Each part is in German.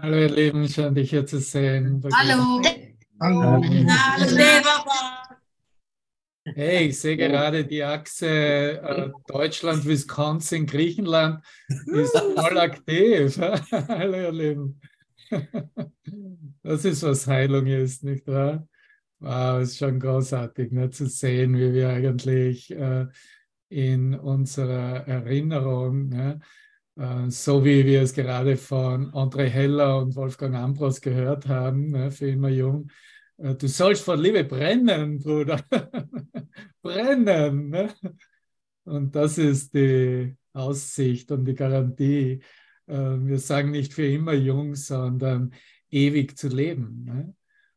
Hallo ihr Lieben, schön dich hier zu sehen. Hallo. Hallo. Hey, ich sehe gerade die Achse äh, Deutschland, Wisconsin, Griechenland ist voll aktiv. Hallo ihr Lieben. Das ist, was Heilung ist, nicht wahr? Wow, ist schon großartig ne, zu sehen, wie wir eigentlich äh, in unserer Erinnerung ne, so wie wir es gerade von André Heller und Wolfgang Ambros gehört haben, ne, für immer jung. Äh, du sollst vor Liebe brennen, Bruder. brennen. Ne? Und das ist die Aussicht und die Garantie. Äh, wir sagen nicht für immer jung, sondern ewig zu leben. Ne?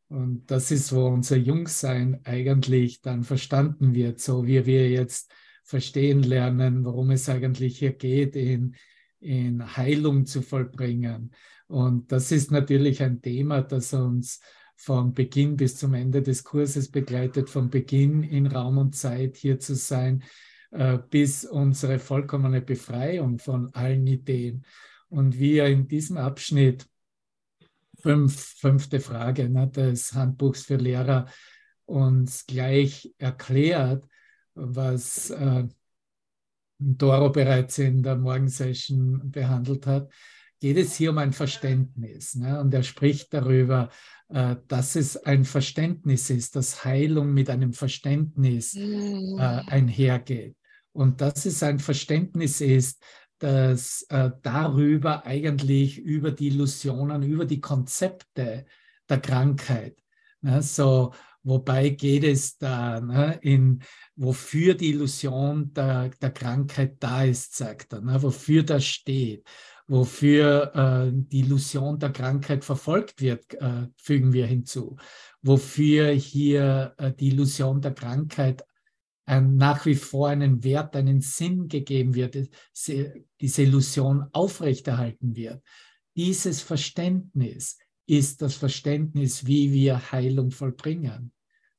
Und das ist, wo unser Jungsein eigentlich dann verstanden wird, so wie wir jetzt verstehen lernen, worum es eigentlich hier geht in in Heilung zu vollbringen. Und das ist natürlich ein Thema, das uns von Beginn bis zum Ende des Kurses begleitet, von Beginn in Raum und Zeit hier zu sein, äh, bis unsere vollkommene Befreiung von allen Ideen. Und wir in diesem Abschnitt, fünf, fünfte Frage ne, des Handbuchs für Lehrer, uns gleich erklärt, was äh, Doro bereits in der Morgensession behandelt hat, geht es hier um ein Verständnis. Ne? Und er spricht darüber, äh, dass es ein Verständnis ist, dass Heilung mit einem Verständnis äh, mm. einhergeht. Und dass es ein Verständnis ist, dass äh, darüber eigentlich über die Illusionen, über die Konzepte der Krankheit, ne? so Wobei geht es da, ne, in, wofür die Illusion der, der Krankheit da ist, sagt er, ne, wofür das steht, wofür äh, die Illusion der Krankheit verfolgt wird, äh, fügen wir hinzu, wofür hier äh, die Illusion der Krankheit nach wie vor einen Wert, einen Sinn gegeben wird, diese Illusion aufrechterhalten wird. Dieses Verständnis ist das Verständnis, wie wir Heilung vollbringen.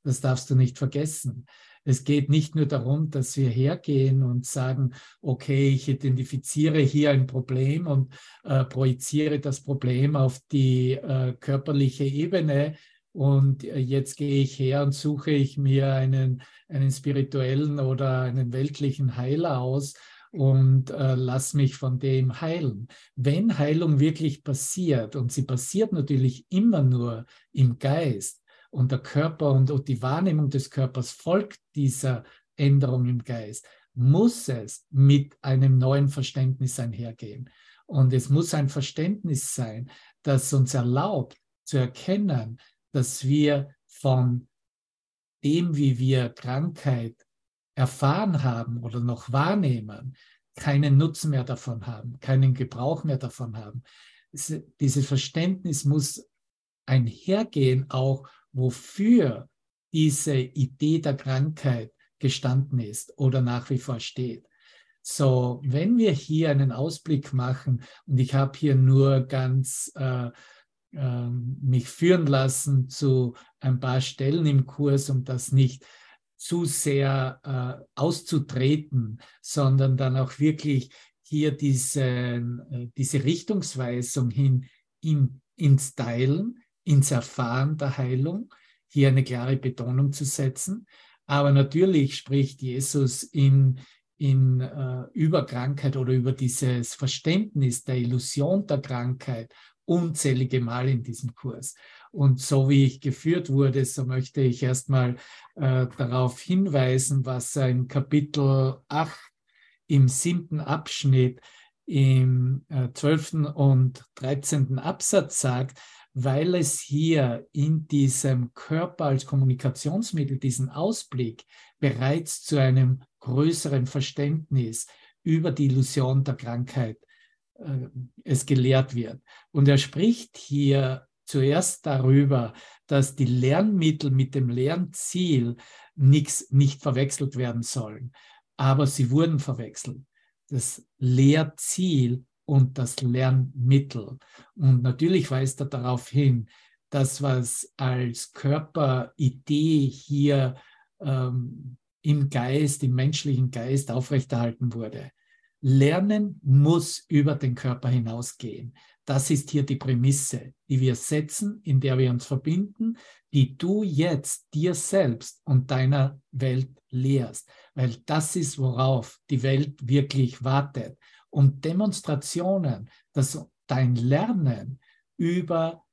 Das darfst du nicht vergessen. Es geht nicht nur darum, dass wir hergehen und sagen, okay, ich identifiziere hier ein Problem und äh, projiziere das Problem auf die äh, körperliche Ebene und äh, jetzt gehe ich her und suche ich mir einen, einen spirituellen oder einen weltlichen Heiler aus und äh, lass mich von dem heilen. Wenn Heilung wirklich passiert, und sie passiert natürlich immer nur im Geist, und der Körper und, die Wahrnehmung des Körpers folgt dieser Änderung im Geist, muss es mit einem neuen Verständnis einhergehen. Und es muss ein Verständnis sein, das uns erlaubt zu erkennen, dass wir von dem, wie wir Krankheit erfahren haben oder noch wahrnehmen, keinen Nutzen mehr davon haben, keinen Gebrauch mehr davon haben. Dieses Verständnis muss einhergehen, auch wofür diese Idee der Krankheit gestanden ist oder nach wie vor steht. So, wenn wir hier einen Ausblick machen, und ich habe hier nur ganz äh, äh, mich führen lassen zu ein paar Stellen im Kurs, um das nicht zu sehr äh, auszutreten, sondern dann auch wirklich hier diese, äh, diese Richtungsweisung hin in, ins Teilen, ins Erfahren der Heilung, hier eine klare Betonung zu setzen. Aber natürlich spricht Jesus in, in äh, über Krankheit oder über dieses Verständnis der Illusion der Krankheit unzählige Mal in diesem Kurs. Und so wie ich geführt wurde, so möchte ich erstmal äh, darauf hinweisen, was in Kapitel 8 im siebten Abschnitt im äh, 12. und 13. Absatz sagt, weil es hier in diesem Körper als Kommunikationsmittel, diesen Ausblick bereits zu einem größeren Verständnis über die Illusion der Krankheit äh, es gelehrt wird. Und er spricht hier zuerst darüber, dass die Lernmittel mit dem Lernziel nix, nicht verwechselt werden sollen. Aber sie wurden verwechselt. Das Lehrziel und das Lernmittel. Und natürlich weist er darauf hin, dass was als Körperidee hier ähm, im Geist, im menschlichen Geist aufrechterhalten wurde. Lernen muss über den Körper hinausgehen. Das ist hier die Prämisse, die wir setzen, in der wir uns verbinden, die du jetzt dir selbst und deiner Welt lehrst, weil das ist, worauf die Welt wirklich wartet. Und Demonstrationen, dass dein Lernen über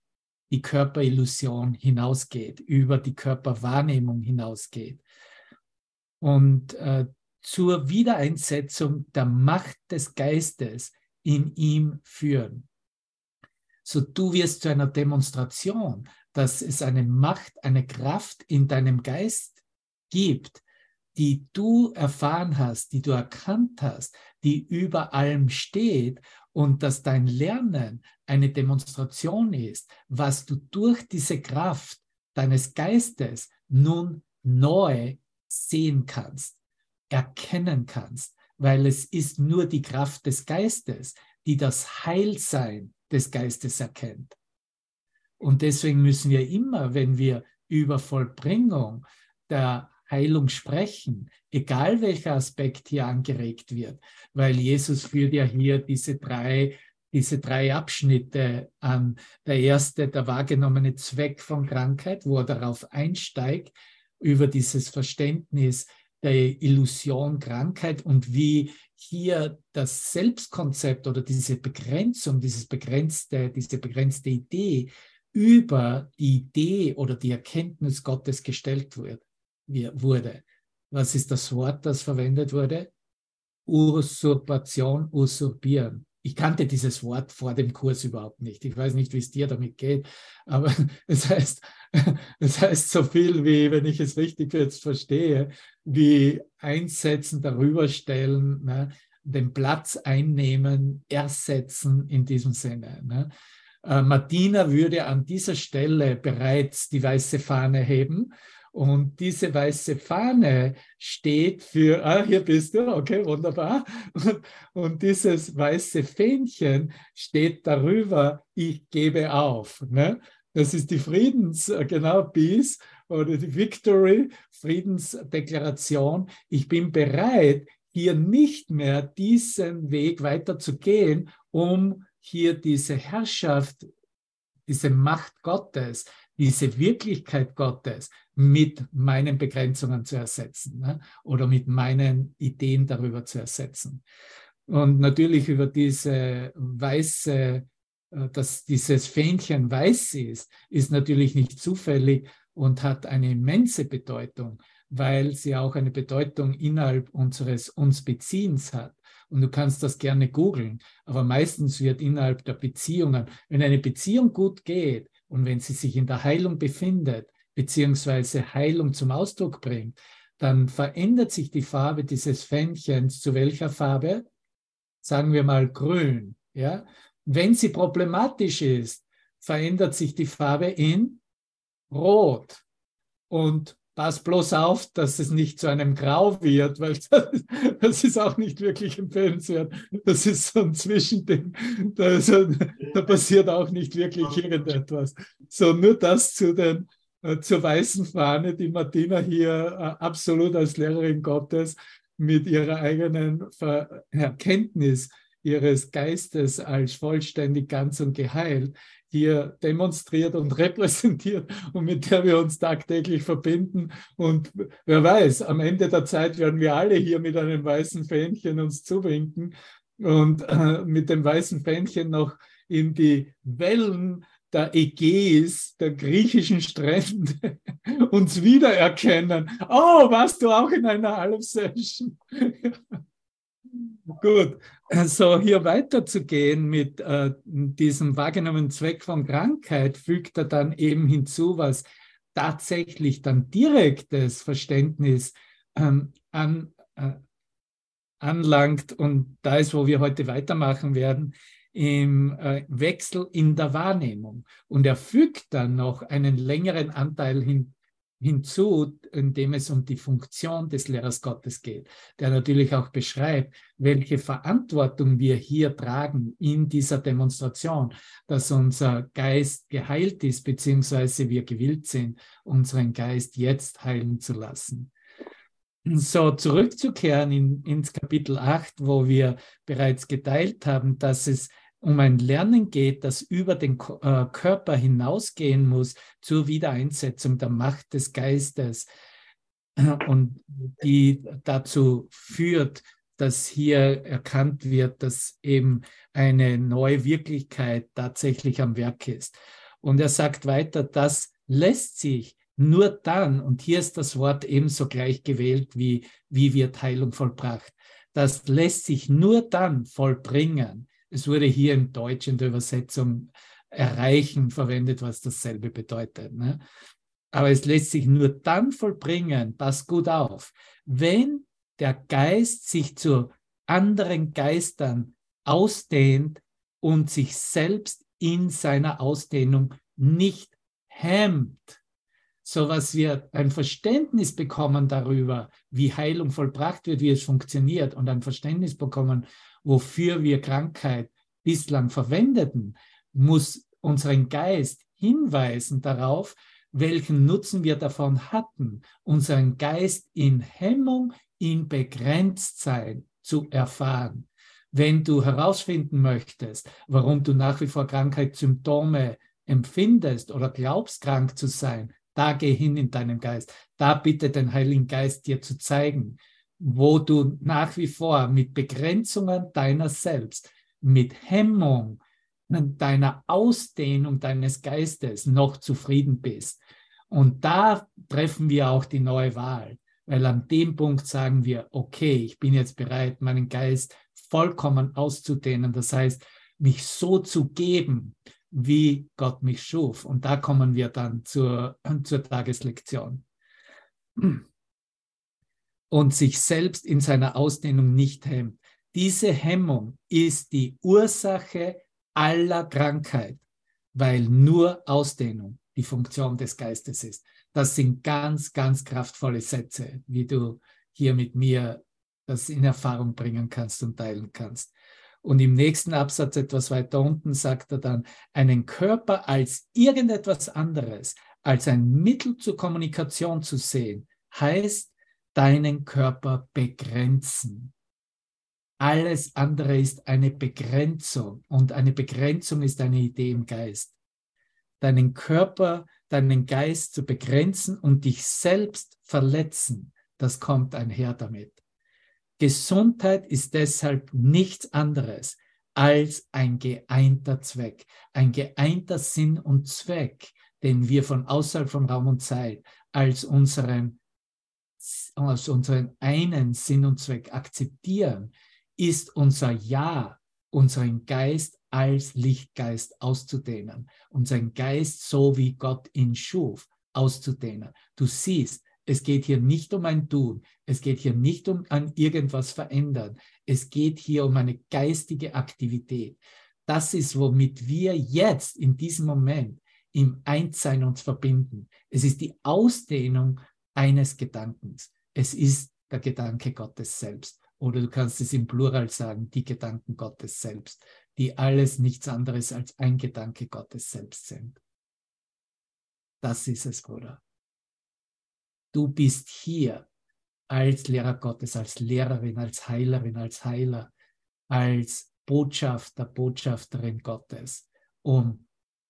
die Körperillusion hinausgeht, über die Körperwahrnehmung hinausgeht. Und äh, zur Wiedereinsetzung der Macht des Geistes in ihm führen. So du wirst zu einer Demonstration, dass es eine Macht, eine Kraft in deinem Geist gibt, die du erfahren hast, die du erkannt hast, die über allem steht und dass dein Lernen eine Demonstration ist, was du durch diese Kraft deines Geistes nun neu sehen kannst, erkennen kannst, weil es ist nur die Kraft des Geistes, die das Heilsein des Geistes erkennt. Und deswegen müssen wir immer, wenn wir über Vollbringung der Heilung sprechen, egal welcher Aspekt hier angeregt wird, weil Jesus führt ja hier diese drei, diese drei Abschnitte an. Der erste, der wahrgenommene Zweck von Krankheit, wo er darauf einsteigt, über dieses Verständnis der Illusion Krankheit und wie hier das Selbstkonzept oder diese Begrenzung, dieses begrenzte, diese begrenzte Idee über die Idee oder die Erkenntnis Gottes gestellt wird, wurde. Was ist das Wort, das verwendet wurde? Usurpation, usurpieren. Ich kannte dieses Wort vor dem Kurs überhaupt nicht. Ich weiß nicht, wie es dir damit geht, aber es heißt, es heißt so viel wie, wenn ich es richtig jetzt verstehe, wie einsetzen, darüber stellen, ne, den Platz einnehmen, ersetzen in diesem Sinne. Ne. Äh, Martina würde an dieser Stelle bereits die weiße Fahne heben. Und diese weiße Fahne steht für, ah, hier bist du, okay, wunderbar. Und, dieses weiße Fähnchen steht darüber, ich gebe auf. Ne? Das ist die Friedens, äh, genau, Peace oder die Victory, Friedensdeklaration. Ich bin bereit, hier nicht mehr diesen Weg weiterzugehen, um hier diese Herrschaft, diese Macht Gottes, diese Wirklichkeit Gottes mit meinen Begrenzungen zu ersetzen ne? oder mit meinen Ideen darüber zu ersetzen. Und natürlich über diese weiße, äh, dass dieses Fähnchen weiß ist, ist natürlich nicht zufällig und hat eine immense Bedeutung, weil sie auch eine Bedeutung innerhalb unseres uns Beziehens hat. Und du kannst das gerne googeln, aber meistens wird innerhalb der Beziehungen, wenn eine Beziehung gut geht und wenn sie sich in der Heilung befindet, beziehungsweise Heilung zum Ausdruck bringt, dann verändert sich die Farbe dieses Fännchens zu welcher Farbe? Sagen wir mal grün. Ja? Wenn sie problematisch ist, verändert sich die Farbe in rot. Und pass bloß auf, dass es nicht zu einem Grau wird, weil das, das ist auch nicht wirklich empfehlenswert. Das ist so ein Zwischending. Da, also, da passiert auch nicht wirklich irgendetwas. So, nur das zu den, äh, zur weißen Fahne, die Martina hier äh, absolut als Lehrerin Gottes mit ihrer eigenen Erkenntnis ihres Geistes als vollständig ganz und geheilt hier demonstriert und repräsentiert und mit der wir uns tagtäglich verbinden. Und wer weiß, am Ende der Zeit werden wir alle hier mit einem weißen Fähnchen uns zuwinken und äh, mit dem weißen Fähnchen noch in die Wellen der Ägäis, der griechischen Strände, uns wiedererkennen. Oh, warst du auch in einer Alp-Session? Gut, also hier weiterzugehen mit äh, diesem wahrgenommenen Zweck von Krankheit, fügt er dann eben hinzu, was tatsächlich dann direktes Verständnis ähm, an, äh, anlangt. Und da ist, wo wir heute weitermachen werden, im äh, Wechsel in der Wahrnehmung. Und er fügt dann noch einen längeren Anteil hin, hinzu, indem es um die Funktion des Lehrers Gottes geht, der natürlich auch beschreibt, welche Verantwortung wir hier tragen in dieser Demonstration, dass unser Geist geheilt ist, beziehungsweise wir gewillt sind, unseren Geist jetzt heilen zu lassen. So zurückzukehren in, ins Kapitel 8, wo wir bereits geteilt haben, dass es um ein Lernen geht, das über den äh, Körper hinausgehen muss zur Wiedereinsetzung der Macht des Geistes und die dazu führt, dass hier erkannt wird, dass eben eine neue Wirklichkeit tatsächlich am Werk ist. Und er sagt weiter, das lässt sich nur dann, und hier ist das Wort ebenso gleich gewählt wie, wie wird Heilung vollbracht, das lässt sich nur dann vollbringen. Es wurde hier im Deutsch in der Übersetzung erreichen verwendet, was dasselbe bedeutet. Ne? Aber es lässt sich nur dann vollbringen, pass gut auf, wenn der Geist sich zu anderen Geistern ausdehnt und sich selbst in seiner Ausdehnung nicht hemmt, so was wir ein Verständnis bekommen darüber, wie Heilung vollbracht wird, wie es funktioniert und ein Verständnis bekommen, wofür wir Krankheit bislang verwendeten, muss unseren Geist hinweisen darauf, welchen Nutzen wir davon hatten, unseren Geist in Hemmung, in Begrenztsein zu erfahren. Wenn du herausfinden möchtest, warum du nach wie vor Krankheitssymptome empfindest oder glaubst, krank zu sein, da geh hin in deinem Geist. Da bitte den Heiligen Geist dir zu zeigen, wo du nach wie vor mit Begrenzungen deiner selbst, mit Hemmung deiner Ausdehnung deines Geistes noch zufrieden bist. Und da treffen wir auch die neue Wahl, weil an dem Punkt sagen wir, okay, ich bin jetzt bereit, meinen Geist vollkommen auszudehnen. Das heißt, mich so zu geben, wie Gott mich schuf. Und da kommen wir dann zur, zur Tageslektion. Und sich selbst in seiner Ausdehnung nicht hemmt. Diese Hemmung ist die Ursache aller Krankheit, weil nur Ausdehnung die Funktion des Geistes ist. Das sind ganz, ganz kraftvolle Sätze, wie du hier mit mir das in Erfahrung bringen kannst und teilen kannst. Und im nächsten Absatz etwas weiter unten sagt er dann, einen Körper als irgendetwas anderes, als ein Mittel zur Kommunikation zu sehen, heißt deinen Körper begrenzen. Alles andere ist eine Begrenzung und eine Begrenzung ist eine Idee im Geist. Deinen Körper, deinen Geist zu begrenzen und dich selbst verletzen, das kommt einher damit. Gesundheit ist deshalb nichts anderes als ein geeinter Zweck, ein geeinter Sinn und Zweck, den wir von außerhalb von Raum und Zeit als unseren, als unseren einen Sinn und Zweck akzeptieren, ist unser Ja, unseren Geist als Lichtgeist auszudehnen, unseren Geist so wie Gott ihn schuf, auszudehnen. Du siehst, es geht hier nicht um ein Tun. Es geht hier nicht um ein irgendwas verändern. Es geht hier um eine geistige Aktivität. Das ist, womit wir jetzt in diesem Moment im Einssein uns verbinden. Es ist die Ausdehnung eines Gedankens. Es ist der Gedanke Gottes selbst. Oder du kannst es im Plural sagen, die Gedanken Gottes selbst, die alles nichts anderes als ein Gedanke Gottes selbst sind. Das ist es, Bruder. Du bist hier als Lehrer Gottes, als Lehrerin, als Heilerin, als Heiler, als Botschafter, Botschafterin Gottes, um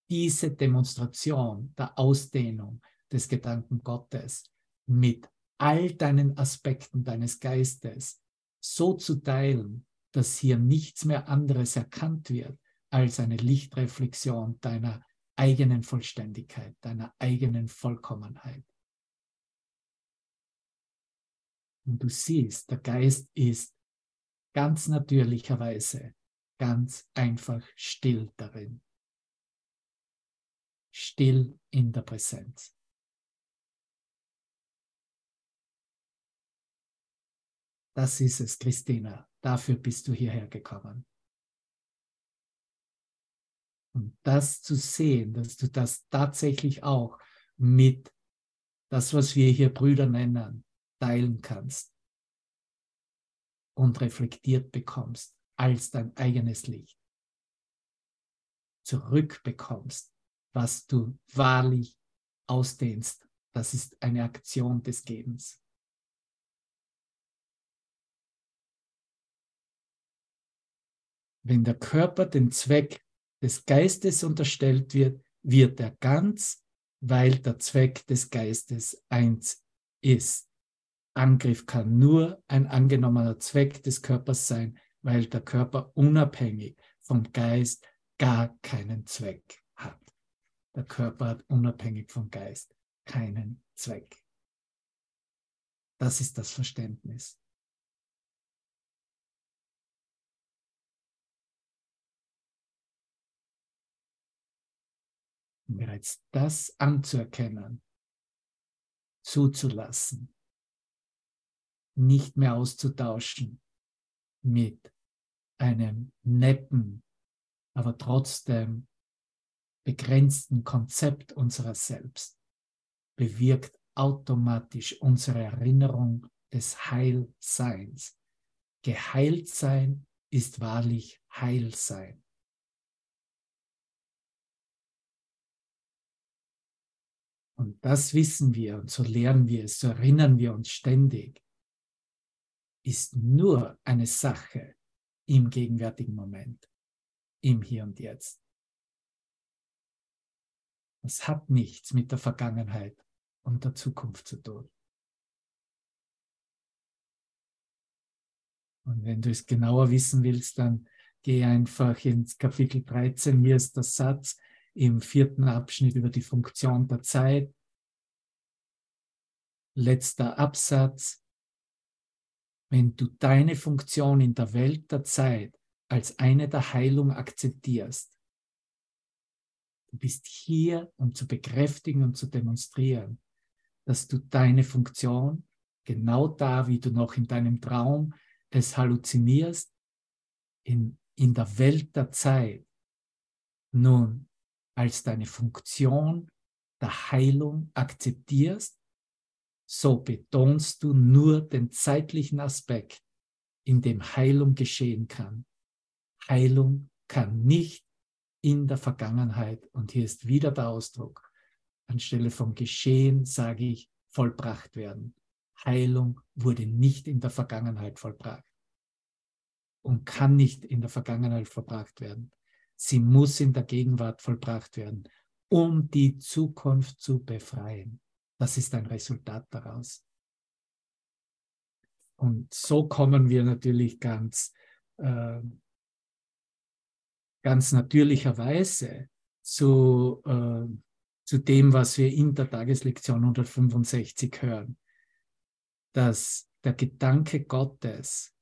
diese Demonstration der Ausdehnung des Gedanken Gottes mit all deinen Aspekten deines Geistes so zu teilen, dass hier nichts mehr anderes erkannt wird als eine Lichtreflexion deiner eigenen Vollständigkeit, deiner eigenen Vollkommenheit. Und du siehst, der Geist ist ganz natürlicherweise ganz einfach still darin. Still in der Präsenz. Das ist es, Christina. Dafür bist du hierher gekommen. Und das zu sehen, dass du das tatsächlich auch mit das, was wir hier Brüder nennen, teilen kannst und reflektiert bekommst als dein eigenes Licht. Zurückbekommst, was du wahrlich ausdehnst. Das ist eine Aktion des Gebens. Wenn der Körper dem Zweck des Geistes unterstellt wird, wird er ganz, weil der Zweck des Geistes eins ist. Angriff kann nur ein angenommener Zweck des Körpers sein, weil der Körper unabhängig vom Geist gar keinen Zweck hat. Der Körper hat unabhängig vom Geist keinen Zweck. Das ist das Verständnis. Bereits das anzuerkennen, zuzulassen, nicht mehr auszutauschen mit einem netten, aber trotzdem begrenzten Konzept unserer Selbst, bewirkt automatisch unsere Erinnerung des Heilseins. Geheilt sein ist wahrlich Heilsein. Und das wissen wir und so lernen wir es, so erinnern wir uns ständig, ist nur eine Sache im gegenwärtigen Moment, im Hier und Jetzt. Es hat nichts mit der Vergangenheit und der Zukunft zu tun. Und wenn du es genauer wissen willst, dann geh einfach ins Kapitel 13. Hier ist der Satz, im vierten Abschnitt über die Funktion der Zeit. Letzter Absatz. Wenn du deine Funktion in der Welt der Zeit als eine der Heilung akzeptierst, du bist hier, um zu bekräftigen und zu demonstrieren, dass du deine Funktion genau da, wie du noch in deinem Traum es halluzinierst, in, in der Welt der Zeit nun als deine Funktion der Heilung akzeptierst, so betonst du nur den zeitlichen Aspekt, in dem Heilung geschehen kann. Heilung kann nicht in der Vergangenheit, und hier ist wieder der Ausdruck, anstelle vom Geschehen sage ich vollbracht werden. Heilung wurde nicht in der Vergangenheit vollbracht und kann nicht in der Vergangenheit vollbracht werden. Sie muss in der Gegenwart vollbracht werden, um die Zukunft zu befreien. Das ist ein Resultat daraus. Und so kommen wir natürlich ganz, äh, ganz natürlicherweise zu, äh, zu dem, was wir in der Tageslektion 165 hören, dass der Gedanke Gottes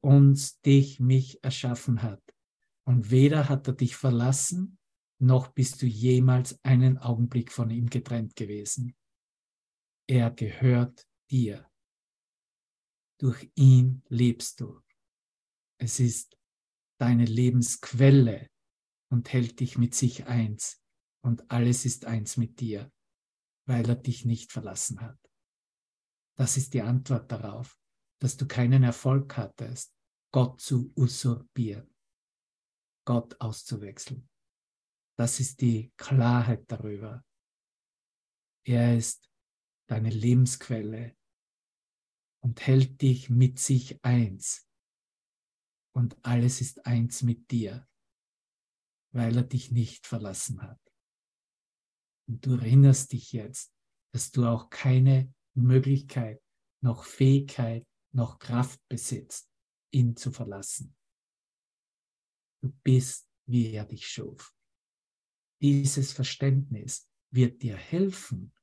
uns, dich, mich erschaffen hat und weder hat er dich verlassen, noch bist du jemals einen Augenblick von ihm getrennt gewesen. Er gehört dir. Durch ihn lebst du. Es ist deine Lebensquelle und hält dich mit sich eins. Und alles ist eins mit dir, weil er dich nicht verlassen hat. Das ist die Antwort darauf, dass du keinen Erfolg hattest, Gott zu usurpieren. Gott auszuwechseln. Das ist die Klarheit darüber. Er ist deine Lebensquelle und hält dich mit sich eins. Und alles ist eins mit dir, weil er dich nicht verlassen hat. Und du erinnerst dich jetzt, dass du auch keine Möglichkeit, noch Fähigkeit, noch Kraft besitzt, ihn zu verlassen. Du bist, wie er dich schuf. Dieses Verständnis wird dir helfen,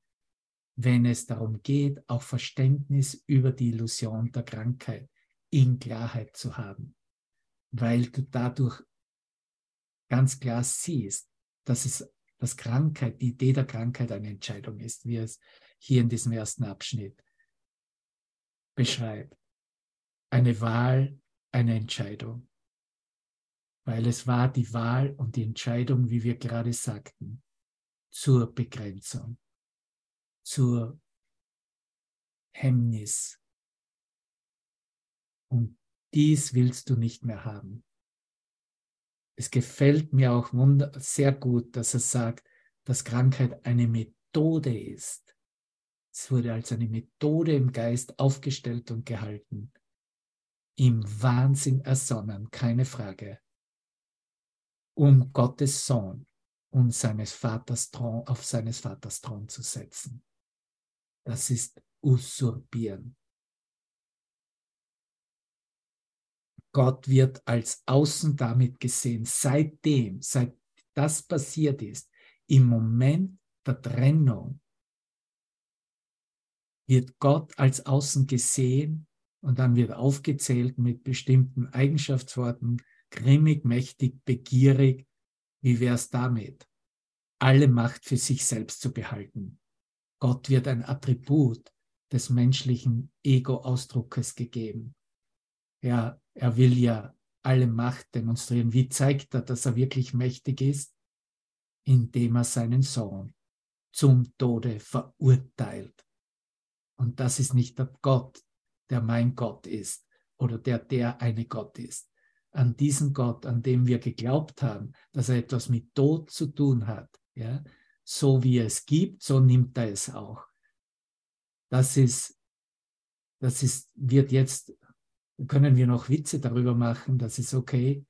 wenn es darum geht, auch Verständnis über die Illusion der Krankheit in Klarheit zu haben, weil du dadurch ganz klar siehst, dass es dass Krankheit, die Idee der Krankheit eine Entscheidung ist, wie es hier in diesem ersten Abschnitt beschreibt. Eine Wahl, eine Entscheidung weil es war die Wahl und die Entscheidung, wie wir gerade sagten, zur Begrenzung, zur Hemmnis. Und dies willst du nicht mehr haben. Es gefällt mir auch sehr gut, dass er sagt, dass Krankheit eine Methode ist. Es wurde als eine Methode im Geist aufgestellt und gehalten, im Wahnsinn ersonnen, keine Frage, um Gottes Sohn und seines Vaters Thron, auf seines Vaters Thron zu setzen. Das ist usurpieren. Gott wird als außen damit gesehen, seitdem, seit das passiert ist, im Moment der Trennung, wird Gott als außen gesehen und dann wird aufgezählt mit bestimmten Eigenschaftsworten, grimmig, mächtig, begierig. Wie wäre es damit? Alle Macht für sich selbst zu behalten. Gott wird ein Attribut des menschlichen Ego-Ausdruckes gegeben. Ja, er will ja alle Macht demonstrieren. Wie zeigt er, dass er wirklich mächtig ist? Indem er seinen Sohn zum Tode verurteilt. Und das ist nicht der Gott, der mein Gott ist oder der der eine Gott ist. An diesen Gott, an dem wir geglaubt haben, dass er etwas mit Tod zu tun hat, ja, so wie er es gibt, so nimmt er es auch. Das ist, das ist, wird jetzt können wir noch Witze darüber machen, das ist okay,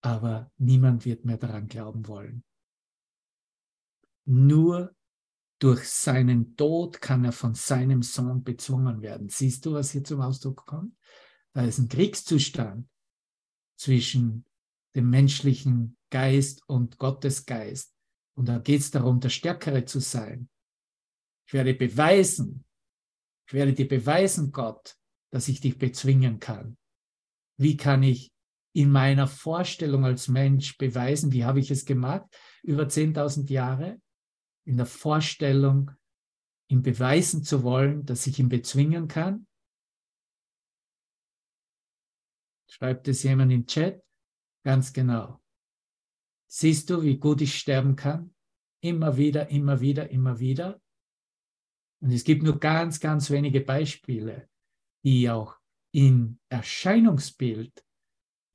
aber niemand wird mehr daran glauben wollen. Nur durch seinen Tod kann er von seinem Sohn bezwungen werden. Siehst du, was hier zum Ausdruck kommt? Da ist ein Kriegszustand zwischen dem menschlichen Geist und Gottes Geist. Und da geht es darum, der Stärkere zu sein. Ich werde beweisen, ich werde dir beweisen, Gott, dass ich dich bezwingen kann? Wie kann ich in meiner Vorstellung als Mensch beweisen, wie habe ich es gemacht über 10.000 Jahre? In der Vorstellung, ihm beweisen zu wollen, dass ich ihn bezwingen kann? Schreibt es jemand im Chat? Ganz genau. Siehst du, wie gut ich sterben kann? Immer wieder, immer wieder, immer wieder. Und es gibt nur ganz, ganz wenige Beispiele die auch in Erscheinungsbild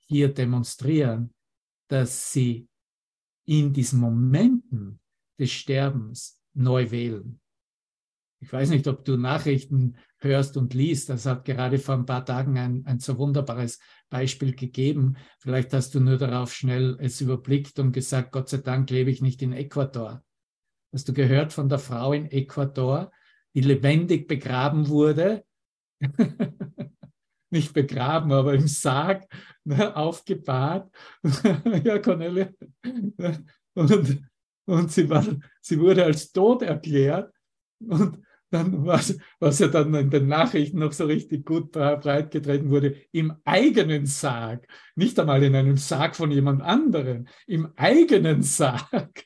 hier demonstrieren, dass sie in diesen Momenten des Sterbens neu wählen. Ich weiß nicht, ob du Nachrichten hörst und liest. Das hat gerade vor ein paar Tagen ein, ein so wunderbares Beispiel gegeben. Vielleicht hast du nur darauf schnell es überblickt und gesagt, Gott sei Dank lebe ich nicht in Ecuador. Hast du gehört von der Frau in Ecuador, die lebendig begraben wurde nicht begraben, aber im Sarg ne, aufgebahrt. ja, Cornelia. Und, und sie, war, sie wurde als tot erklärt. Und dann, was, was ja dann in den Nachrichten noch so richtig gut breit getreten wurde, im eigenen Sarg, nicht einmal in einem Sarg von jemand anderem, im eigenen Sarg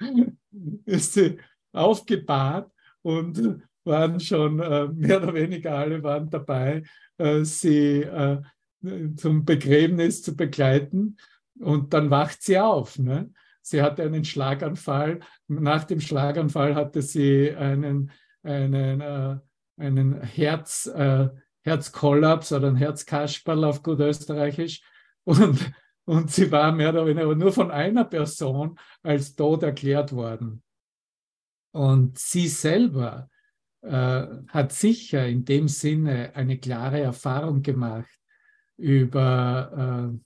ist sie aufgebahrt und waren schon äh, mehr oder weniger alle waren dabei, äh, sie äh, zum Begräbnis zu begleiten. Und dann wacht sie auf. Ne? Sie hatte einen Schlaganfall. Nach dem Schlaganfall hatte sie einen, einen, äh, einen Herz, äh, Herzkollaps oder ein Herzkasperl auf gut Österreichisch. Und, und sie war mehr oder weniger nur von einer Person als tot erklärt worden. Und sie selber äh, hat sicher in dem Sinne eine klare Erfahrung gemacht über, äh,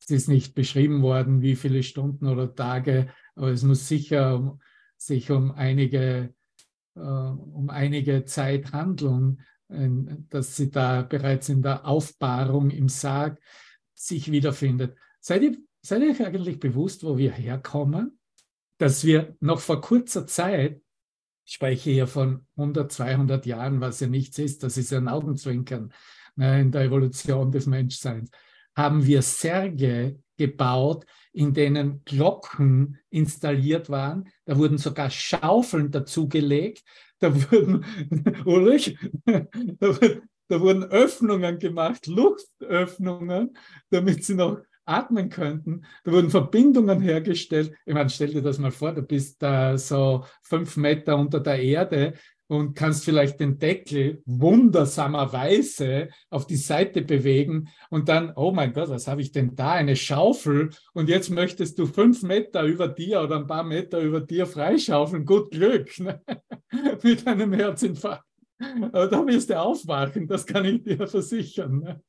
es ist nicht beschrieben worden, wie viele Stunden oder Tage, aber es muss sicher sich um einige, um einige Zeit handeln, dass sie da bereits in der Aufbahrung im Sarg sich wiederfindet. Seid ihr, seid ihr euch eigentlich bewusst, wo wir herkommen? Dass wir noch vor kurzer Zeit ich spreche hier von 100, 200 Jahren, was ja nichts ist, das ist ein Augenzwinkern ne, in der Evolution des Menschseins, haben wir Särge gebaut, in denen Glocken installiert waren. Da wurden sogar Schaufeln dazugelegt. Da wurden, Ulrich, da, da wurden Öffnungen gemacht, Luftöffnungen, damit sie noch atmen könnten. Da wurden Verbindungen hergestellt. Ich meine, stell dir das mal vor, du bist da so fünf Meter unter der Erde und kannst vielleicht den Deckel wundersamerweise auf die Seite bewegen und dann, oh mein Gott, was habe ich denn da? Eine Schaufel und jetzt möchtest du fünf Meter über dir oder ein paar Meter über dir freischaufeln. Gut Glück ne? mit einem Herzinfarkt. Aber da wirst du aufwachen, das kann ich dir versichern. Ne?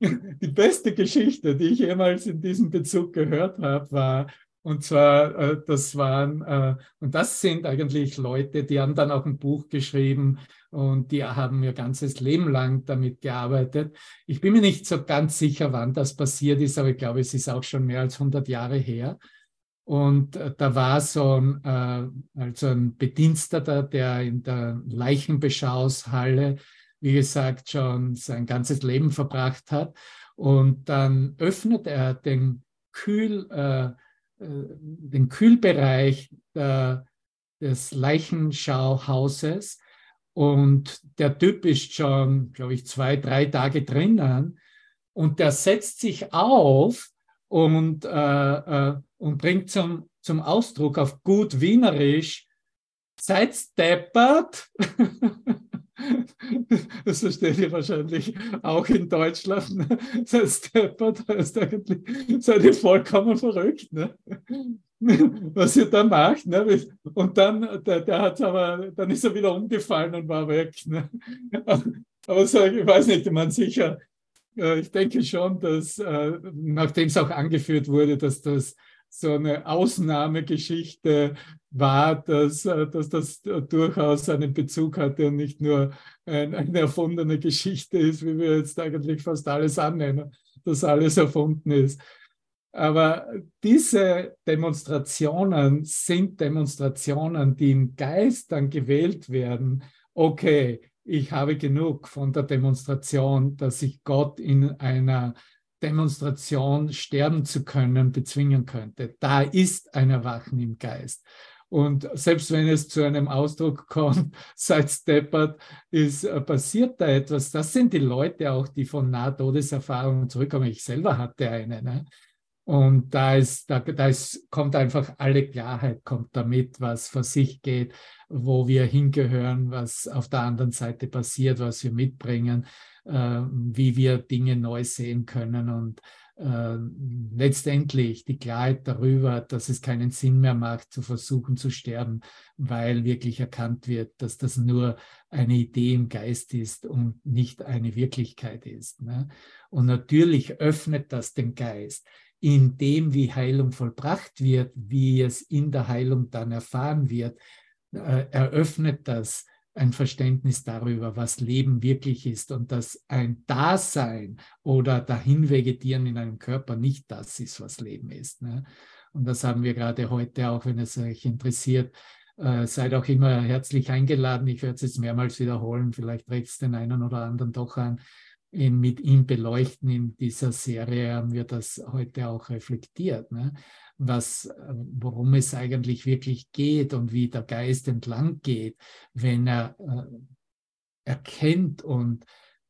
die beste Geschichte, die ich jemals in diesem Bezug gehört habe, war, und zwar, äh, das waren, äh, und das sind eigentlich Leute, die haben dann auch ein Buch geschrieben und die haben ihr ganzes Leben lang damit gearbeitet. Ich bin mir nicht so ganz sicher, wann das passiert ist, aber ich glaube, es ist auch schon mehr als 100 Jahre her. Und äh, da war so ein, also ein Bediensteter, der in der Leichenbeschauungshalle, wie gesagt, schon sein ganzes Leben verbracht hat. Und dann öffnet er den Kühl, äh, den Kühlbereich der, des Leichenschauhauses und der Typ ist schon, glaube ich, zwei, drei Tage drinnen und der setzt sich auf und, äh, äh, und bringt zum, zum Ausdruck auf gut Wienerisch, seid steppert. Das versteht ihr wahrscheinlich auch in Deutschland. Ne? Seid steppert heißt eigentlich, seid ihr vollkommen verrückt. Ne? Was ihr da macht. Ne? Und dann, der, der hat aber, dann ist er wieder umgefallen und war weg. Ne? Aber so, ich weiß nicht, man sicher, äh, ich denke schon, dass, äh, nachdem es auch angeführt wurde, dass das so eine Ausnahmegeschichte war, dass, äh, dass das durchaus einen Bezug hatte und nicht nur ein, eine erfundene Geschichte ist, wie wir jetzt eigentlich fast alles annehmen, dass alles erfunden ist. Aber diese Demonstrationen sind Demonstrationen, die im Geist dann gewählt werden. Okay, ich habe genug von der Demonstration, dass ich Gott in einer Demonstration sterben zu können, bezwingen könnte. Da ist ein Erwachen im Geist. Und selbst wenn es zu einem Ausdruck kommt, seit Steppert, ist, äh, passiert da etwas. Das sind die Leute auch, die von Nahtodeserfahrungen zurückkommen. Ich selber hatte eine. Ne? Und da, ist, da, da ist, kommt einfach alle Klarheit, kommt damit, was vor sich geht, wo wir hingehören, was auf der anderen Seite passiert, was wir mitbringen, wie wir Dinge neu sehen können und äh, letztendlich die Klarheit darüber, dass es keinen Sinn mehr macht, zu versuchen zu sterben, weil wirklich erkannt wird, dass das nur eine Idee im Geist ist und nicht eine Wirklichkeit ist. Ne? Und natürlich öffnet das den Geist in dem, wie Heilung vollbracht wird, wie es in der Heilung dann erfahren wird, äh, eröffnet das ein Verständnis darüber, was Leben wirklich ist und dass ein Dasein oder dahin vegetieren in einem Körper nicht das ist, was Leben ist. Ne? Und das haben wir gerade heute auch, wenn es euch interessiert. Äh, seid auch immer herzlich eingeladen. Ich werde es jetzt mehrmals wiederholen. Vielleicht trägt es den einen oder anderen doch an. In, mit ihm beleuchten in dieser Serie haben wir das heute auch reflektiert. Ne? was, worum es eigentlich wirklich geht und wie der Geist entlang geht, wenn er äh, erkennt und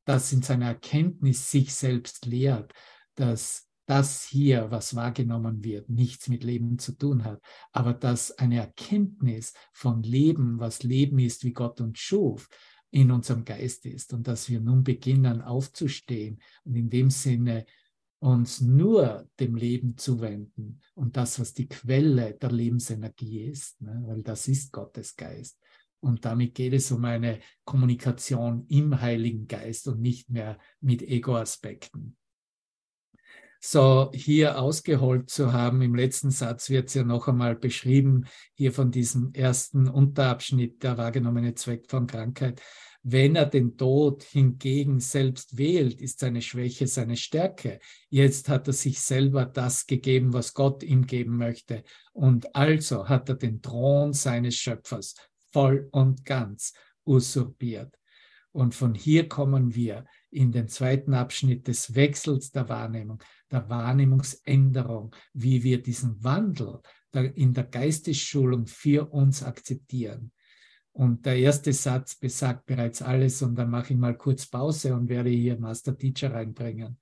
das in seiner Erkenntnis sich selbst lehrt, dass das hier, was wahrgenommen wird, nichts mit Leben zu tun hat, aber dass eine Erkenntnis von Leben, was Leben ist, wie Gott uns schuf, in unserem Geist ist und dass wir nun beginnen aufzustehen und in dem Sinne uns nur dem Leben zuwenden und das, was die Quelle der Lebensenergie ist, ne? weil das ist Gottes Geist. Und damit geht es um eine Kommunikation im Heiligen Geist und nicht mehr mit Ego-Aspekten. So, hier ausgeholt zu haben, im letzten Satz wird es ja noch einmal beschrieben, hier von diesem ersten Unterabschnitt, der wahrgenommene Zweck von Krankheit. Wenn er den Tod hingegen selbst wählt, ist seine Schwäche seine Stärke. Jetzt hat er sich selber das gegeben, was Gott ihm geben möchte. Und also hat er den Thron seines Schöpfers voll und ganz usurpiert. Und von hier kommen wir in den zweiten Abschnitt des Wechsels der Wahrnehmung, der Wahrnehmungsänderung, wie wir diesen Wandel in der Geistesschulung für uns akzeptieren. Und der erste Satz besagt bereits alles und dann mache ich mal kurz Pause und werde hier Master Teacher reinbringen.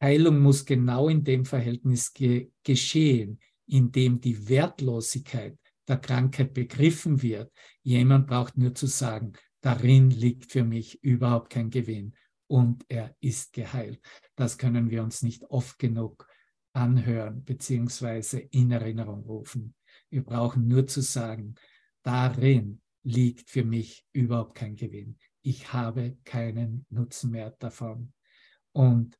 Heilung muss genau in dem Verhältnis ge geschehen, in dem die Wertlosigkeit der Krankheit begriffen wird. Jemand braucht nur zu sagen, darin liegt für mich überhaupt kein Gewinn und er ist geheilt. Das können wir uns nicht oft genug anhören bzw. in Erinnerung rufen. Wir brauchen nur zu sagen, darin liegt für mich überhaupt kein Gewinn. Ich habe keinen Nutzen mehr davon. Und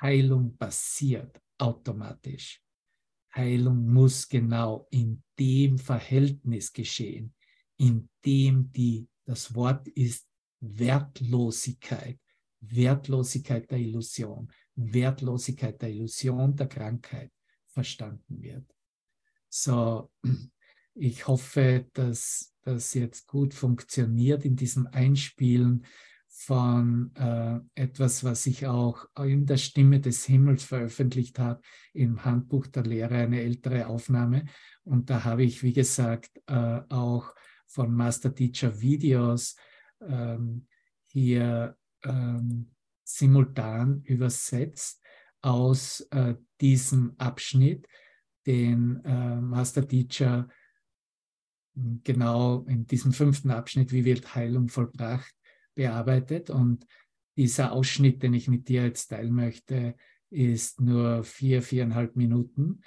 Heilung passiert automatisch. Heilung muss genau in dem Verhältnis geschehen, in dem die, das Wort ist Wertlosigkeit, Wertlosigkeit der Illusion, Wertlosigkeit der Illusion der Krankheit verstanden wird. So, ich hoffe, dass das jetzt gut funktioniert in diesem Einspielen von äh, etwas, was ich auch in der Stimme des Himmels veröffentlicht habe, im Handbuch der Lehre, eine ältere Aufnahme. Und da habe ich, wie gesagt, äh, auch von Master Teacher Videos ähm, hier ähm, simultan übersetzt aus äh, diesem Abschnitt, den äh, Master Teacher genau in diesem fünften Abschnitt, wie wird Heilung vollbracht, bearbeitet. Und dieser Ausschnitt, den ich mit dir jetzt teilen möchte, ist nur vier, viereinhalb Minuten.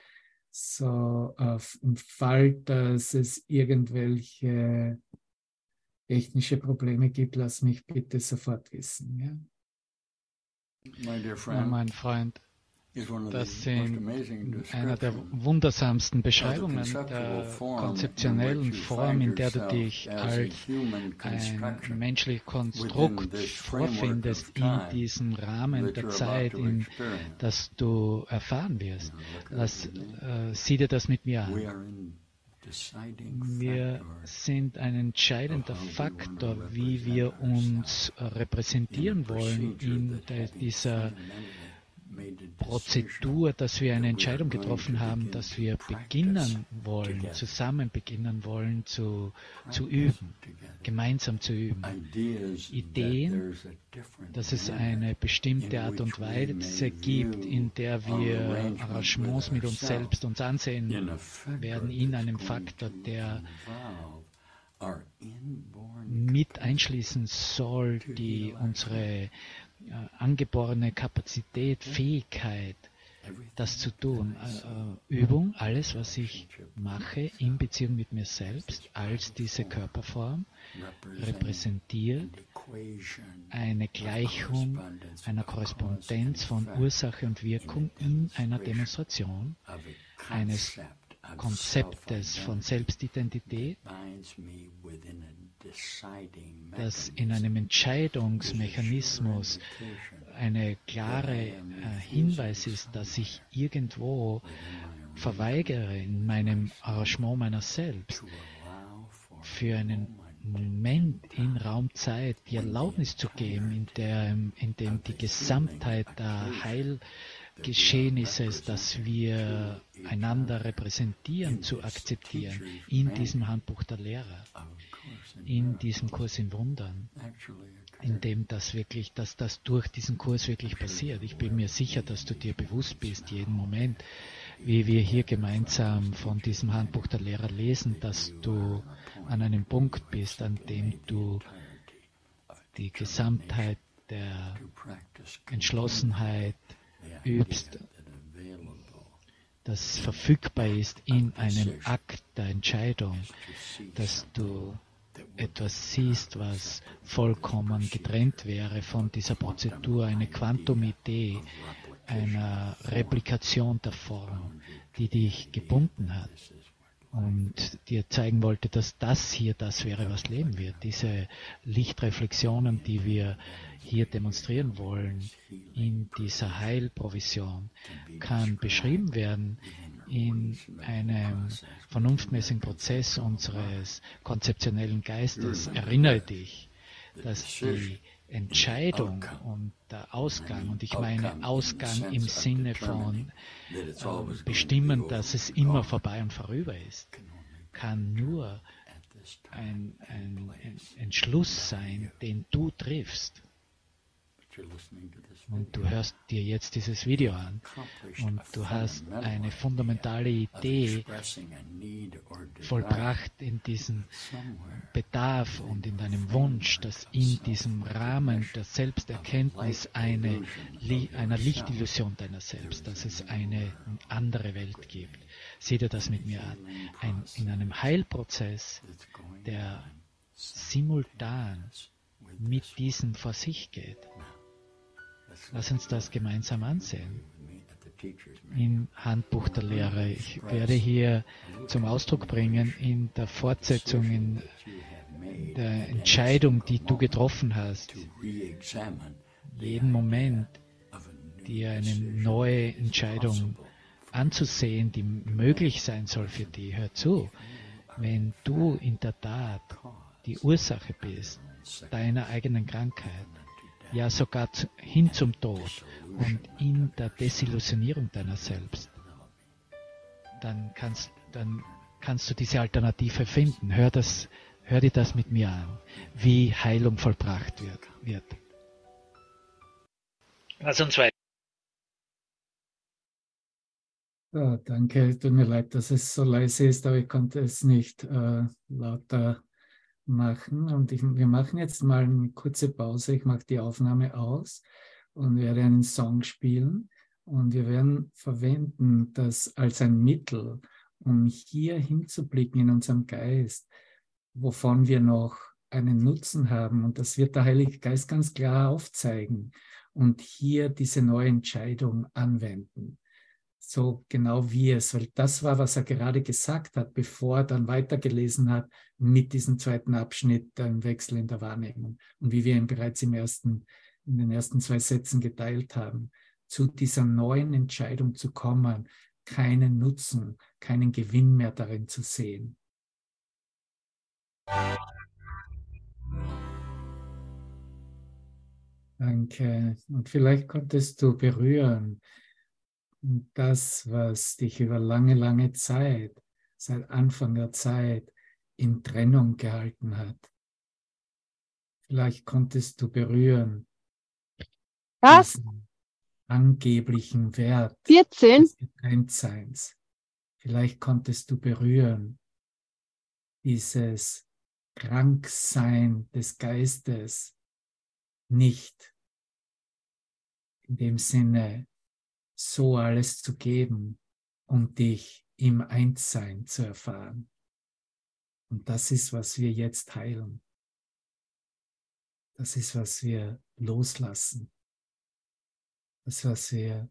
So, äh, im Fall, dass es irgendwelche technische Probleme gibt, lass mich bitte sofort wissen. Ja? mein Freund, das sind einer der wundersamsten Beschreibungen der konzeptionellen Form, in der du dich als ein menschliches Konstrukt vorfindest in diesem Rahmen der Zeit, in das du erfahren wirst. Lass, äh, sieh dir das mit mir an. Wir sind ein entscheidender Faktor, wie wir uns repräsentieren wollen in dieser Prozedur, dass wir eine Entscheidung getroffen haben, dass wir beginnen wollen, zusammen beginnen wollen zu, zu üben, gemeinsam zu üben. Ideen, dass es eine bestimmte Art und Weise gibt, in der wir Arrangements mit uns selbst uns ansehen werden in einem Faktor, der mit einschließen soll, die unsere äh, angeborene Kapazität, Fähigkeit, das zu tun. Äh, äh, Übung, alles, was ich mache in Beziehung mit mir selbst, als diese Körperform, repräsentiert eine Gleichung einer Korrespondenz von Ursache und Wirkung in einer Demonstration eines Konzeptes von Selbstidentität, dass in einem Entscheidungsmechanismus eine klare äh, Hinweis ist, dass ich irgendwo verweigere in meinem Arrangement meiner selbst für einen Moment in Raumzeit die Erlaubnis zu geben, in, der, in dem die Gesamtheit der Heil Geschehnisses, das wir einander repräsentieren, zu akzeptieren in diesem Handbuch der Lehrer, in diesem Kurs in Wundern, in dem das wirklich, dass das durch diesen Kurs wirklich passiert. Ich bin mir sicher, dass du dir bewusst bist, jeden Moment, wie wir hier gemeinsam von diesem Handbuch der Lehrer lesen, dass du an einem Punkt bist, an dem du die Gesamtheit der Entschlossenheit, übst, das verfügbar ist in einem Akt der Entscheidung, dass du etwas siehst, was vollkommen getrennt wäre von dieser Prozedur, eine Quantumidee einer Replikation der Form, die dich gebunden hat und dir zeigen wollte, dass das hier das wäre, was Leben wird. Diese Lichtreflexionen, die wir hier demonstrieren wollen in dieser Heilprovision, kann beschrieben werden in einem vernunftmäßigen Prozess unseres konzeptionellen Geistes. Erinnere dich, dass die Entscheidung und der Ausgang, und ich meine Ausgang im Sinne von äh, bestimmen, dass es immer vorbei und vorüber ist, kann nur ein, ein, ein Entschluss sein, den du triffst. Und du hörst dir jetzt dieses Video an und du hast eine fundamentale Idee vollbracht in diesem Bedarf und in deinem Wunsch, dass in diesem Rahmen der Selbsterkenntnis eine, einer Lichtillusion deiner selbst, dass es eine andere Welt gibt. Sieh dir das mit mir an. Ein, in einem Heilprozess, der simultan mit diesem vor sich geht. Lass uns das gemeinsam ansehen. Im Handbuch der Lehre. Ich werde hier zum Ausdruck bringen in der Fortsetzung, in der Entscheidung, die du getroffen hast. Jeden Moment dir eine neue Entscheidung anzusehen, die möglich sein soll für dich. Hör zu, wenn du in der Tat die Ursache bist deiner eigenen Krankheit, ja sogar hin zum Tod und in der Desillusionierung deiner selbst, dann kannst, dann kannst du diese Alternative finden. Hör, das, hör dir das mit mir an, wie Heilung vollbracht wird. wird. Lass uns weiter. Oh, danke, tut mir leid, dass es so leise ist, aber ich konnte es nicht äh, lauter machen. Und ich, wir machen jetzt mal eine kurze Pause. Ich mache die Aufnahme aus und werde einen Song spielen. Und wir werden verwenden das als ein Mittel, um hier hinzublicken in unserem Geist, wovon wir noch einen Nutzen haben. Und das wird der Heilige Geist ganz klar aufzeigen und hier diese neue Entscheidung anwenden so genau wie es, weil das war, was er gerade gesagt hat, bevor er dann weitergelesen hat mit diesem zweiten Abschnitt, dem Wechsel in der Wahrnehmung. Und wie wir ihn bereits im ersten, in den ersten zwei Sätzen geteilt haben, zu dieser neuen Entscheidung zu kommen, keinen Nutzen, keinen Gewinn mehr darin zu sehen. Danke. Und vielleicht konntest du berühren, und das, was dich über lange, lange Zeit, seit Anfang der Zeit, in Trennung gehalten hat. Vielleicht konntest du berühren. Was? Angeblichen Wert 14. des Getrenntseins. Vielleicht konntest du berühren dieses Kranksein des Geistes nicht in dem Sinne so alles zu geben, um dich im Einssein zu erfahren. Und das ist, was wir jetzt heilen. Das ist, was wir loslassen. Das, was wir,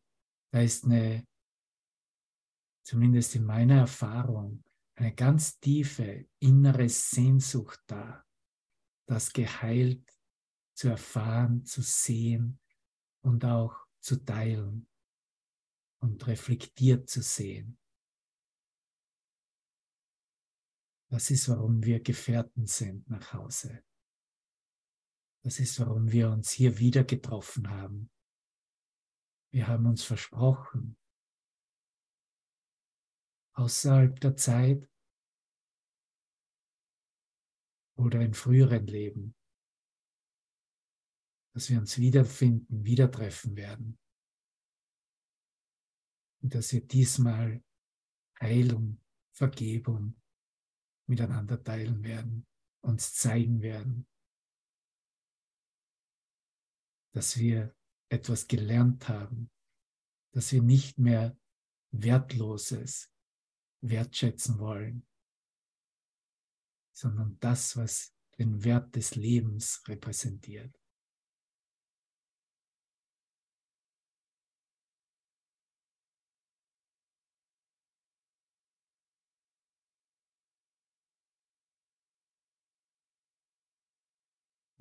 da ist eine, zumindest in meiner Erfahrung, eine ganz tiefe innere Sehnsucht da, das geheilt zu erfahren, zu sehen und auch zu teilen und reflektiert zu sehen. Das ist, warum wir Gefährten sind nach Hause. Das ist, warum wir uns hier wieder getroffen haben. Wir haben uns versprochen, außerhalb der Zeit oder in früheren Leben, dass wir uns wiederfinden, wieder treffen werden und dass wir diesmal Heilung, Vergebung miteinander teilen werden, uns zeigen werden, dass wir etwas gelernt haben, dass wir nicht mehr Wertloses wertschätzen wollen, sondern das, was den Wert des Lebens repräsentiert.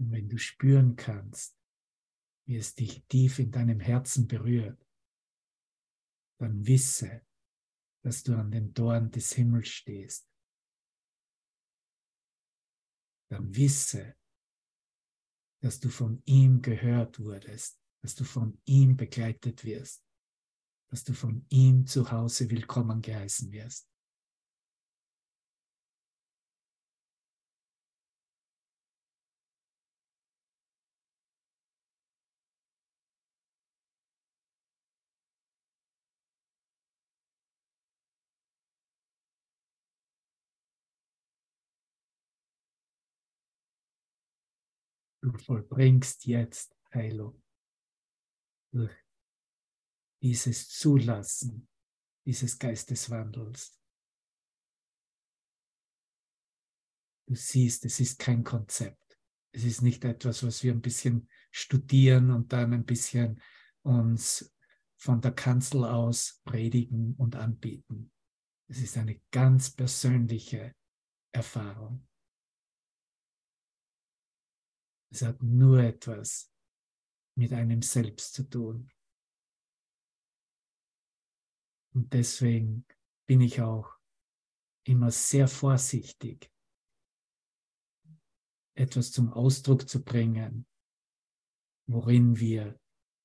Und wenn du spüren kannst, wie es dich tief in deinem Herzen berührt, dann wisse, dass du an den Toren des Himmels stehst. Dann wisse, dass du von ihm gehört wurdest, dass du von ihm begleitet wirst, dass du von ihm zu Hause willkommen geheißen wirst. Du vollbringst jetzt Heilung durch dieses Zulassen dieses Geisteswandels. Du siehst, es ist kein Konzept. Es ist nicht etwas, was wir ein bisschen studieren und dann ein bisschen uns von der Kanzel aus predigen und anbieten. Es ist eine ganz persönliche Erfahrung. Es hat nur etwas mit einem selbst zu tun. Und deswegen bin ich auch immer sehr vorsichtig, etwas zum Ausdruck zu bringen, worin wir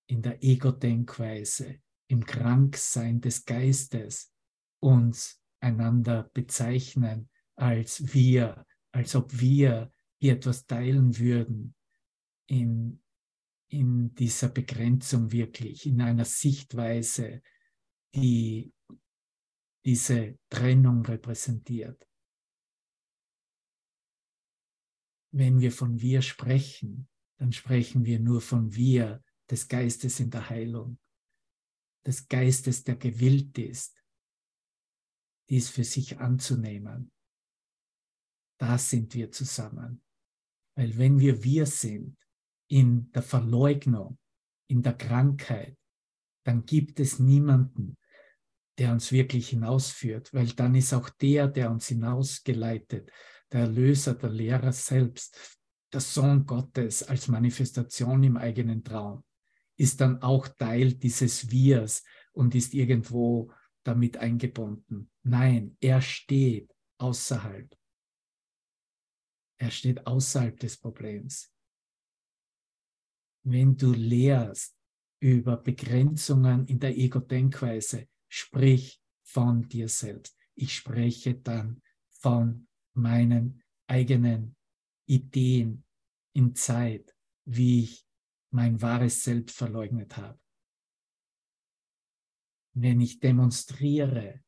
in der Ego-Denkweise, im Kranksein des Geistes uns einander bezeichnen als wir, als ob wir hier etwas teilen würden in, in dieser Begrenzung wirklich, in einer Sichtweise, die diese Trennung repräsentiert. Wenn wir von wir sprechen, dann sprechen wir nur von wir des Geistes in der Heilung, des Geistes, der gewillt ist, dies für sich anzunehmen. Da sind wir zusammen. Weil wenn wir wir sind in der Verleugnung, in der Krankheit, dann gibt es niemanden, der uns wirklich hinausführt, weil dann ist auch der, der uns hinausgeleitet, der Erlöser, der Lehrer selbst, der Sohn Gottes als Manifestation im eigenen Traum, ist dann auch Teil dieses Wirs und ist irgendwo damit eingebunden. Nein, er steht außerhalb. Er steht außerhalb des Problems. Wenn du lehrst über Begrenzungen in der Ego-Denkweise, sprich von dir selbst. Ich spreche dann von meinen eigenen Ideen in Zeit, wie ich mein wahres Selbst verleugnet habe. Wenn ich demonstriere,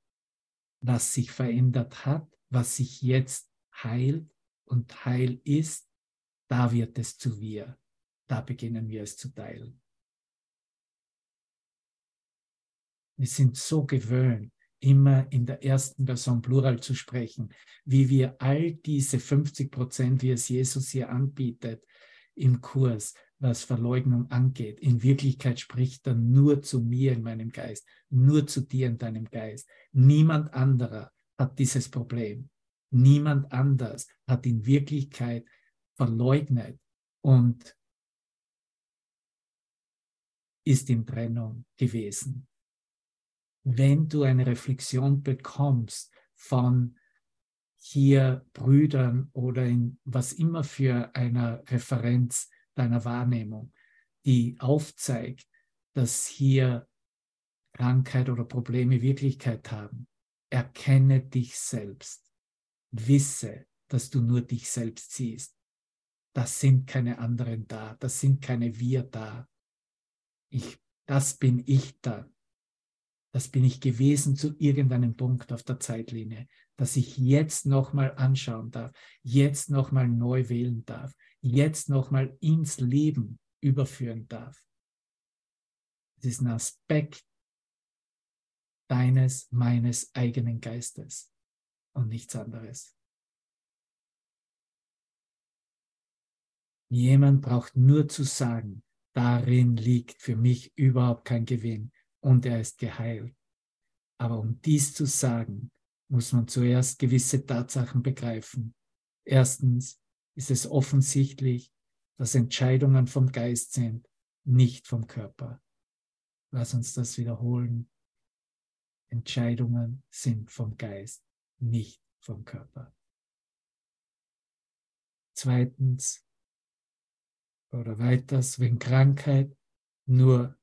was sich verändert hat, was sich jetzt heilt und heil ist, da wird es zu wir. Da beginnen wir es zu teilen. Wir sind so gewöhnt, immer in der ersten Person Plural zu sprechen, wie wir all diese 50 Prozent, wie es Jesus hier anbietet im Kurs, was Verleugnung angeht. In Wirklichkeit spricht er nur zu mir in meinem Geist, nur zu dir in deinem Geist. Niemand anderer hat dieses Problem. Niemand anders hat in Wirklichkeit verleugnet und ist in Trennung gewesen wenn du eine Reflexion bekommst von hier Brüdern oder in was immer für einer Referenz deiner Wahrnehmung, die aufzeigt, dass hier Krankheit oder Probleme Wirklichkeit haben. Erkenne dich selbst. Wisse, dass du nur dich selbst siehst. Das sind keine anderen da. Das sind keine wir da. Ich, das bin ich da das bin ich gewesen zu irgendeinem Punkt auf der Zeitlinie, dass ich jetzt nochmal anschauen darf, jetzt nochmal neu wählen darf, jetzt nochmal ins Leben überführen darf. Es ist ein Aspekt deines, meines eigenen Geistes und nichts anderes. Jemand braucht nur zu sagen, darin liegt für mich überhaupt kein Gewinn und er ist geheilt. Aber um dies zu sagen, muss man zuerst gewisse Tatsachen begreifen. Erstens ist es offensichtlich, dass Entscheidungen vom Geist sind, nicht vom Körper. Lass uns das wiederholen. Entscheidungen sind vom Geist, nicht vom Körper. Zweitens oder weiters, wenn Krankheit nur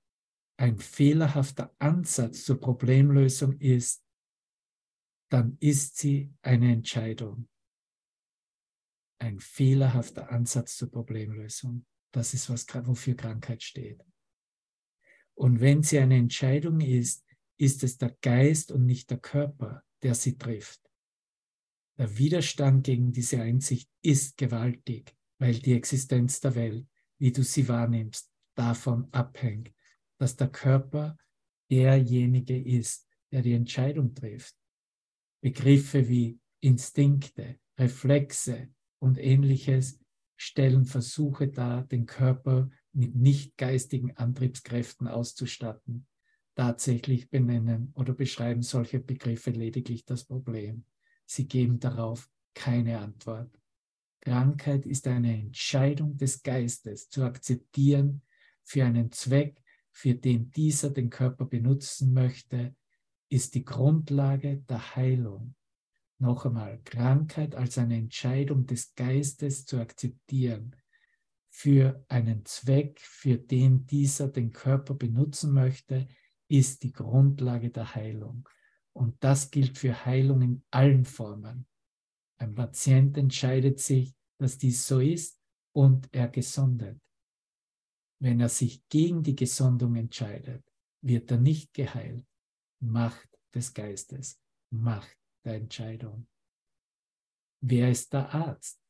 ein fehlerhafter Ansatz zur Problemlösung ist, dann ist sie eine Entscheidung. Ein fehlerhafter Ansatz zur Problemlösung. Das ist, was, wofür Krankheit steht. Und wenn sie eine Entscheidung ist, ist es der Geist und nicht der Körper, der sie trifft. Der Widerstand gegen diese Einsicht ist gewaltig, weil die Existenz der Welt, wie du sie wahrnimmst, davon abhängt, dass der Körper derjenige ist, der die Entscheidung trifft. Begriffe wie Instinkte, Reflexe und ähnliches stellen Versuche dar, den Körper mit nicht geistigen Antriebskräften auszustatten. Tatsächlich benennen oder beschreiben solche Begriffe lediglich das Problem. Sie geben darauf keine Antwort. Krankheit ist eine Entscheidung des Geistes zu akzeptieren für einen Zweck, für den dieser den Körper benutzen möchte, ist die Grundlage der Heilung. Noch einmal, Krankheit als eine Entscheidung des Geistes zu akzeptieren für einen Zweck, für den dieser den Körper benutzen möchte, ist die Grundlage der Heilung. Und das gilt für Heilung in allen Formen. Ein Patient entscheidet sich, dass dies so ist und er gesundet. Wenn er sich gegen die Gesundung entscheidet, wird er nicht geheilt. Macht des Geistes, Macht der Entscheidung. Wer ist der Arzt?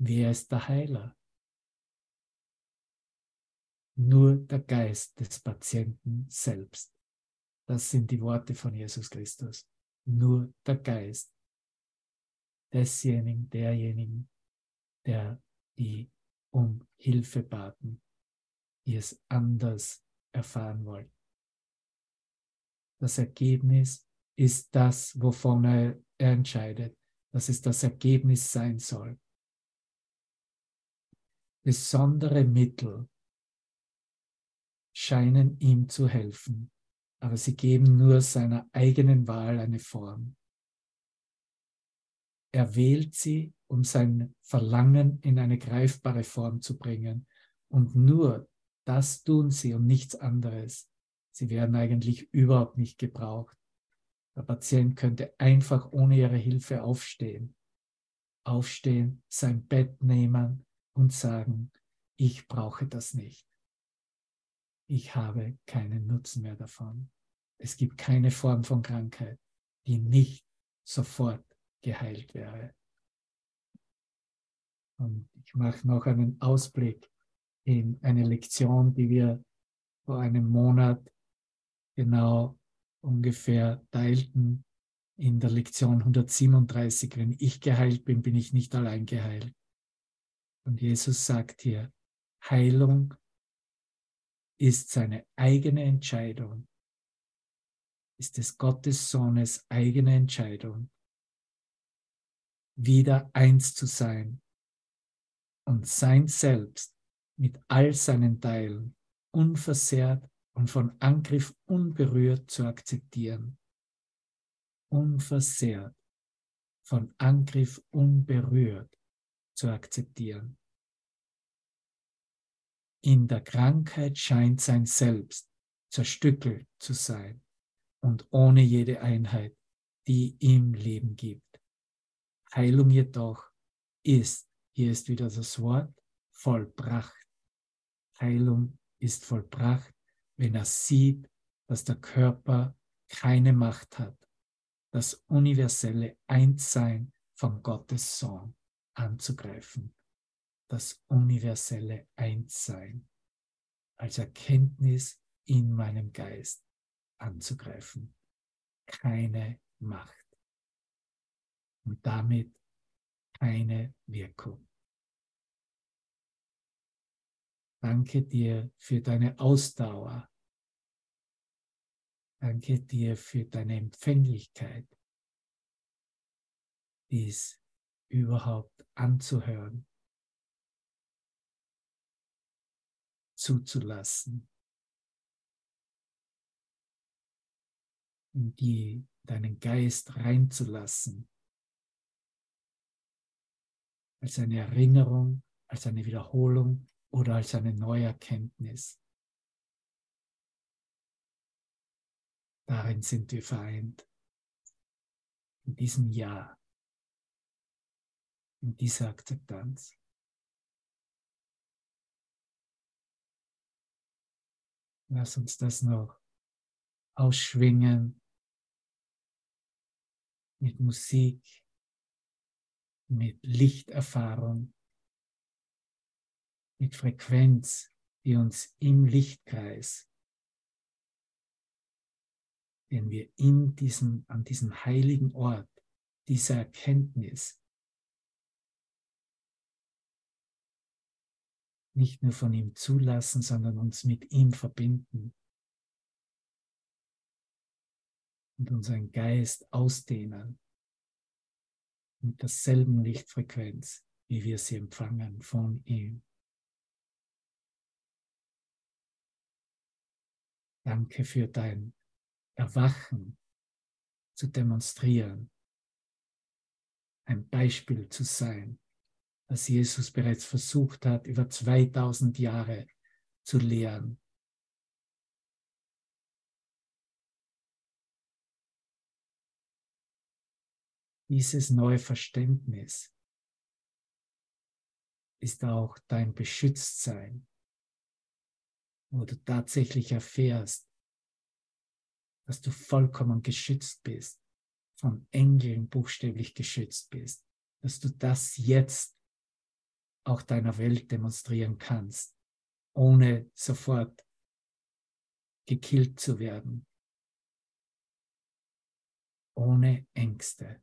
Wer ist der Heiler? Nur der Geist des Patienten selbst. Das sind die Worte von Jesus Christus. Nur der Geist desjenigen, derjenigen, der die um Hilfe baten, die es anders erfahren wollen. Das Ergebnis ist das, wovon er, er entscheidet, dass es das Ergebnis sein soll. Besondere Mittel scheinen ihm zu helfen, aber sie geben nur seiner eigenen Wahl eine Form. Er wählt sie, um sein Verlangen in eine greifbare Form zu bringen. Und nur das tun sie und nichts anderes. Sie werden eigentlich überhaupt nicht gebraucht. Der Patient könnte einfach ohne ihre Hilfe aufstehen. Aufstehen, sein Bett nehmen und sagen, ich brauche das nicht. Ich habe keinen Nutzen mehr davon. Es gibt keine Form von Krankheit, die nicht sofort geheilt wäre. Und ich mache noch einen Ausblick in eine Lektion, die wir vor einem Monat genau ungefähr teilten in der Lektion 137, wenn ich geheilt bin, bin ich nicht allein geheilt. Und Jesus sagt hier, Heilung ist seine eigene Entscheidung, ist es Gottes Sohnes eigene Entscheidung, wieder eins zu sein und sein Selbst mit all seinen Teilen unversehrt und von Angriff unberührt zu akzeptieren. Unversehrt, von Angriff unberührt zu akzeptieren. In der Krankheit scheint sein Selbst zerstückelt zu sein und ohne jede Einheit, die ihm Leben gibt. Heilung jedoch ist, hier ist wieder das Wort, vollbracht. Heilung ist vollbracht wenn er sieht, dass der Körper keine Macht hat, das universelle Einssein von Gottes Sohn anzugreifen. Das universelle Einssein als Erkenntnis in meinem Geist anzugreifen. Keine Macht. Und damit keine Wirkung. Danke dir für deine Ausdauer. Danke dir für deine Empfänglichkeit, dies überhaupt anzuhören, zuzulassen, in die deinen Geist reinzulassen, als eine Erinnerung, als eine Wiederholung oder als eine Neuerkenntnis. Darin sind wir vereint. In diesem Ja. In dieser Akzeptanz. Lass uns das noch ausschwingen mit Musik, mit Lichterfahrung mit Frequenz, die uns im Lichtkreis, den wir in diesem, an diesem heiligen Ort dieser Erkenntnis nicht nur von ihm zulassen, sondern uns mit ihm verbinden und unseren Geist ausdehnen mit derselben Lichtfrequenz, wie wir sie empfangen von ihm. Danke für dein Erwachen zu demonstrieren, ein Beispiel zu sein, das Jesus bereits versucht hat, über 2000 Jahre zu lehren. Dieses neue Verständnis ist auch dein Beschütztsein wo du tatsächlich erfährst, dass du vollkommen geschützt bist, von Engeln buchstäblich geschützt bist, dass du das jetzt auch deiner Welt demonstrieren kannst, ohne sofort gekillt zu werden, ohne Ängste.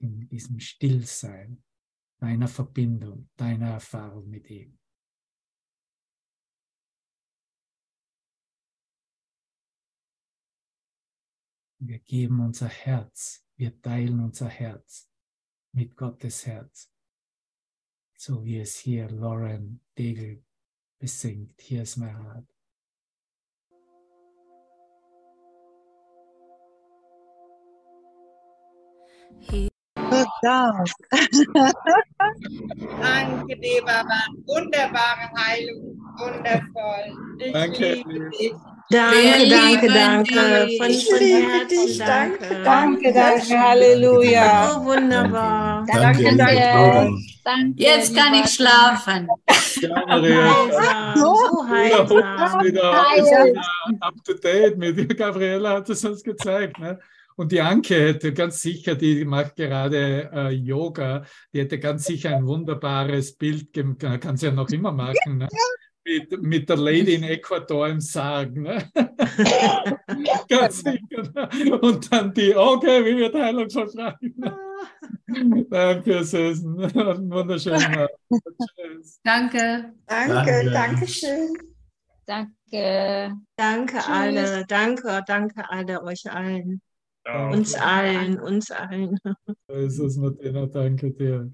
In diesem Stillsein deiner Verbindung, deiner Erfahrung mit ihm. Wir geben unser Herz, wir teilen unser Herz mit Gottes Herz, so wie es hier Lauren Degel besingt. Hier ist mein Rat. He Dank. Danke, lieber Mann. Wunderbare Heilung. Wundervoll. Ich Danke. Danke, danke, danke. Von, von Herzen danke. Danke, danke. Halleluja. Oh, wunderbar. Danke, Danke. danke. Danke, Jetzt kann ich schlafen. Ja, Maria. So Wieder Hupf heilsam. wieder, up to date mit Gabriela hat es uns gezeigt. Ne? Und die Anke hätte ganz sicher, die macht gerade äh, Yoga, die hätte ganz sicher ein wunderbares Bild, kann sie ja noch immer machen, ne? mit, mit der Lady in Ecuador im Sarg. Ne? ganz sicher. Ne? Und dann die, okay, wie wird Heilung versprochen? Ne? Danke, Susan. Tschüss. Danke. Danke, danke schön. Danke. Danke alle, danke, danke alle, euch allen, uns allen, uns allen. Jesus, Martina, danke dir.